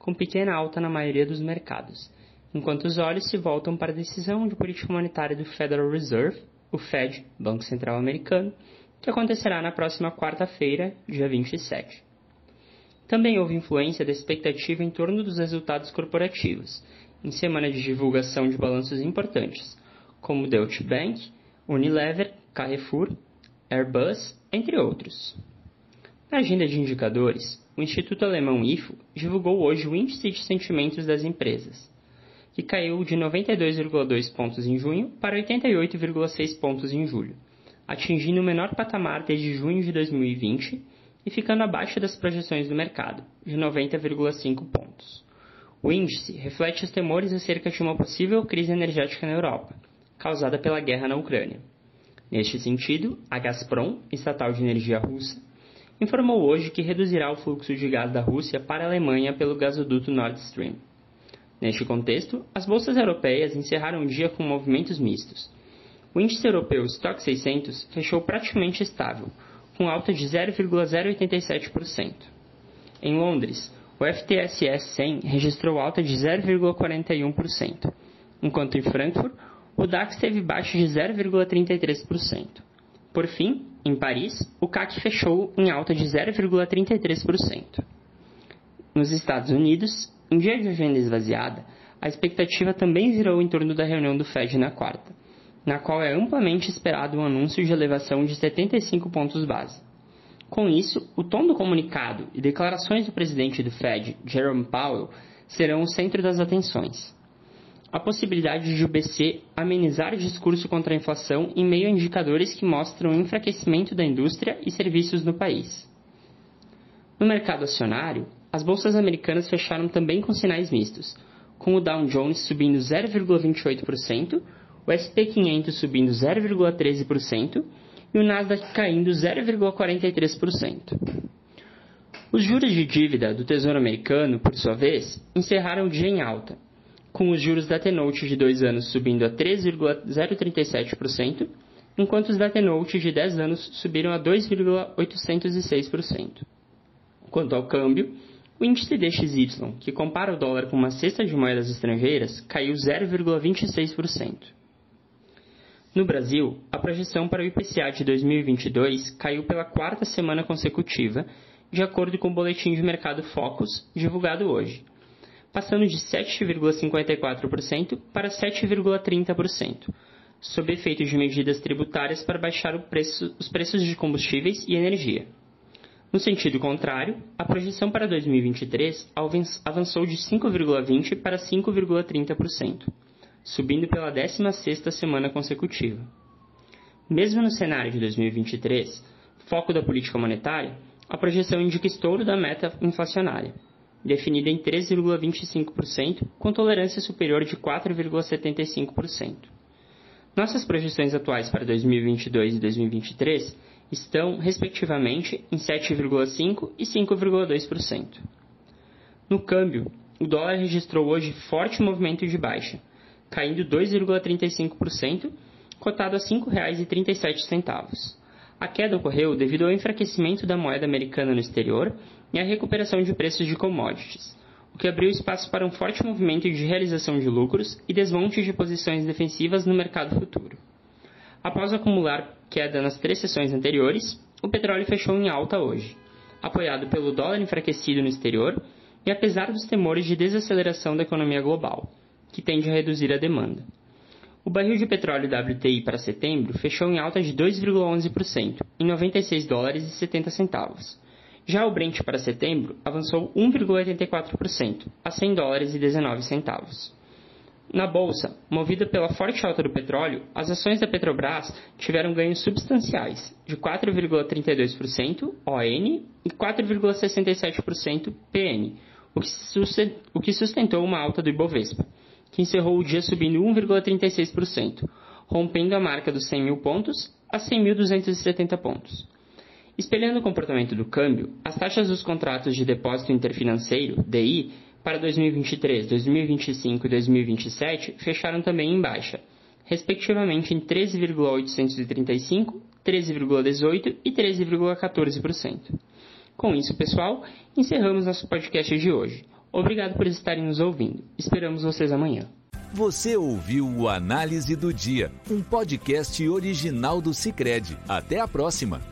com pequena alta na maioria dos mercados, enquanto os olhos se voltam para a decisão de política monetária do Federal Reserve, o Fed, Banco Central Americano, que acontecerá na próxima quarta-feira, dia 27. Também houve influência da expectativa em torno dos resultados corporativos, em semana de divulgação de balanços importantes, como Deutsche Bank, Unilever, Carrefour, Airbus, entre outros. Na agenda de indicadores, o Instituto Alemão IFO divulgou hoje o Índice de Sentimentos das Empresas, que caiu de 92,2 pontos em junho para 88,6 pontos em julho, atingindo o menor patamar desde junho de 2020 e ficando abaixo das projeções do mercado, de 90,5 pontos. O índice reflete os temores acerca de uma possível crise energética na Europa, causada pela guerra na Ucrânia. Neste sentido, a Gazprom, estatal de energia russa, informou hoje que reduzirá o fluxo de gás da Rússia para a Alemanha pelo gasoduto Nord Stream. Neste contexto, as bolsas europeias encerraram o dia com movimentos mistos. O índice europeu Stock 600 fechou praticamente estável, com alta de 0,087%. Em Londres, o FTSE 100 registrou alta de 0,41%, enquanto em Frankfurt, o DAX teve baixa de 0,33%. Por fim, em Paris, o CAC fechou em alta de 0,33%. Nos Estados Unidos, em dia de agenda esvaziada, a expectativa também virou em torno da reunião do Fed na quarta, na qual é amplamente esperado um anúncio de elevação de 75 pontos base. Com isso, o tom do comunicado e declarações do presidente do Fed, Jerome Powell, serão o centro das atenções a possibilidade de o BC amenizar o discurso contra a inflação em meio a indicadores que mostram enfraquecimento da indústria e serviços no país. No mercado acionário, as bolsas americanas fecharam também com sinais mistos, com o Dow Jones subindo 0,28%, o SP 500 subindo 0,13% e o Nasdaq caindo 0,43%. Os juros de dívida do Tesouro Americano, por sua vez, encerraram o dia em alta, com os juros da T-Note de 2 anos subindo a 3,037%, enquanto os da T-Note de 10 anos subiram a 2,806%. Quanto ao câmbio, o índice DXY, que compara o dólar com uma cesta de moedas estrangeiras, caiu 0,26%. No Brasil, a projeção para o IPCA de 2022 caiu pela quarta semana consecutiva, de acordo com o boletim de mercado Focus, divulgado hoje passando de 7,54% para 7,30%, sob efeito de medidas tributárias para baixar preço, os preços de combustíveis e energia. No sentido contrário, a projeção para 2023 avançou de 5,20% para 5,30%, subindo pela 16ª semana consecutiva. Mesmo no cenário de 2023, foco da política monetária, a projeção indica estouro da meta inflacionária, definida em 3,25%, com tolerância superior de 4,75%. Nossas projeções atuais para 2022 e 2023 estão, respectivamente, em 7,5% e 5,2%. No câmbio, o dólar registrou hoje forte movimento de baixa, caindo 2,35%, cotado a R$ 5,37. A queda ocorreu devido ao enfraquecimento da moeda americana no exterior e à recuperação de preços de commodities, o que abriu espaço para um forte movimento de realização de lucros e desmonte de posições defensivas no mercado futuro. Após acumular queda nas três sessões anteriores, o petróleo fechou em alta hoje, apoiado pelo dólar enfraquecido no exterior e apesar dos temores de desaceleração da economia global, que tende a reduzir a demanda. O barril de petróleo WTI para setembro fechou em alta de 2,11%, em 96 dólares e 70 centavos. Já o Brent para setembro avançou 1,84%, a 100 dólares e 19 centavos. Na bolsa, movida pela forte alta do petróleo, as ações da Petrobras tiveram ganhos substanciais, de 4,32% ON e 4,67% PN, o que sustentou uma alta do Ibovespa, que encerrou o dia subindo 1,36%, rompendo a marca dos 100 mil pontos a 100.270 pontos. Espelhando o comportamento do câmbio, as taxas dos contratos de depósito interfinanceiro, DI, para 2023, 2025 e 2027 fecharam também em baixa, respectivamente em 13,835, 13,18 e 13,14%. Com isso, pessoal, encerramos nosso podcast de hoje. Obrigado por estarem nos ouvindo. Esperamos vocês amanhã. Você ouviu o Análise do Dia, um podcast original do Cicred. Até a próxima!